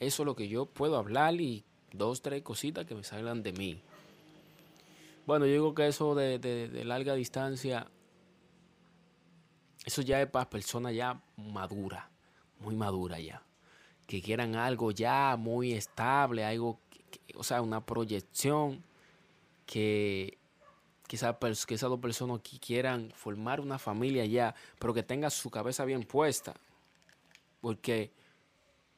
Eso es lo que yo puedo hablar y dos, tres cositas que me salgan de mí. Bueno, yo digo que eso de, de larga distancia, eso ya es para personas ya maduras, muy maduras ya. Que quieran algo ya muy estable, algo, que- o sea, una proyección que, que, que esas dos personas que quieran formar una familia ya, pero que tenga su cabeza bien puesta. Porque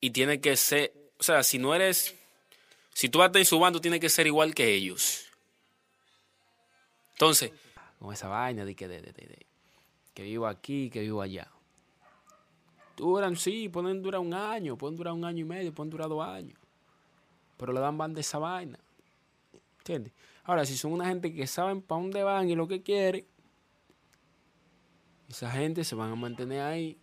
Y tiene que ser, o sea, si no eres, si tú vas en su bando, tiene que ser igual que ellos. Entonces, con esa vaina de que, de, de- de- que vivo aquí, que vivo allá. Duran, sí, pueden durar un año, pueden durar un año y medio, pueden durar dos años. Pero le dan banda a esa vaina. ¿Entiendes? Ahora, si son una gente que saben para dónde van y lo que quieren, esa gente se van a mantener ahí.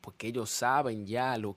Porque ellos saben ya lo a